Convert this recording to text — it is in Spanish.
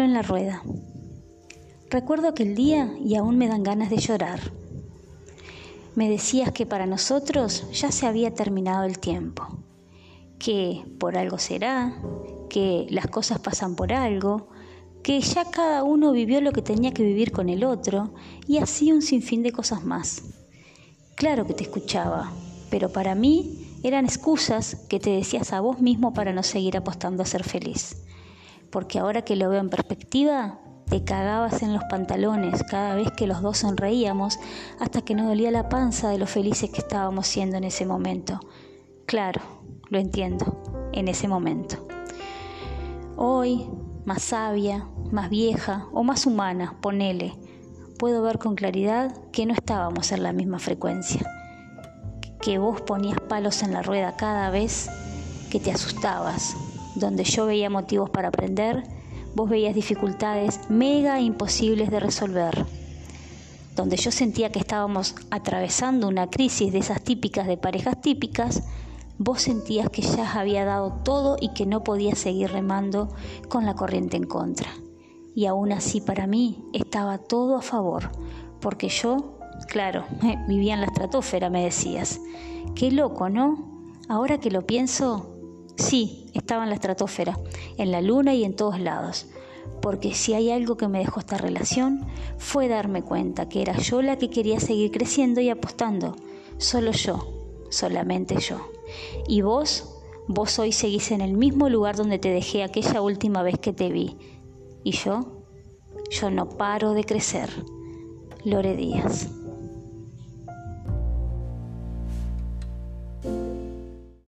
en la rueda. Recuerdo aquel día y aún me dan ganas de llorar. Me decías que para nosotros ya se había terminado el tiempo, que por algo será, que las cosas pasan por algo, que ya cada uno vivió lo que tenía que vivir con el otro y así un sinfín de cosas más. Claro que te escuchaba, pero para mí eran excusas que te decías a vos mismo para no seguir apostando a ser feliz. Porque ahora que lo veo en perspectiva, te cagabas en los pantalones cada vez que los dos sonreíamos hasta que nos dolía la panza de lo felices que estábamos siendo en ese momento. Claro, lo entiendo, en ese momento. Hoy, más sabia, más vieja o más humana, ponele, puedo ver con claridad que no estábamos en la misma frecuencia que vos ponías palos en la rueda cada vez que te asustabas. Donde yo veía motivos para aprender, vos veías dificultades mega imposibles de resolver. Donde yo sentía que estábamos atravesando una crisis de esas típicas de parejas típicas, vos sentías que ya había dado todo y que no podía seguir remando con la corriente en contra. Y aún así para mí estaba todo a favor, porque yo Claro, vivía en la estratosfera, me decías. Qué loco, ¿no? Ahora que lo pienso, sí, estaba en la estratosfera, en la luna y en todos lados. Porque si hay algo que me dejó esta relación, fue darme cuenta que era yo la que quería seguir creciendo y apostando. Solo yo, solamente yo. Y vos, vos hoy seguís en el mismo lugar donde te dejé aquella última vez que te vi. Y yo, yo no paro de crecer. Lore Díaz.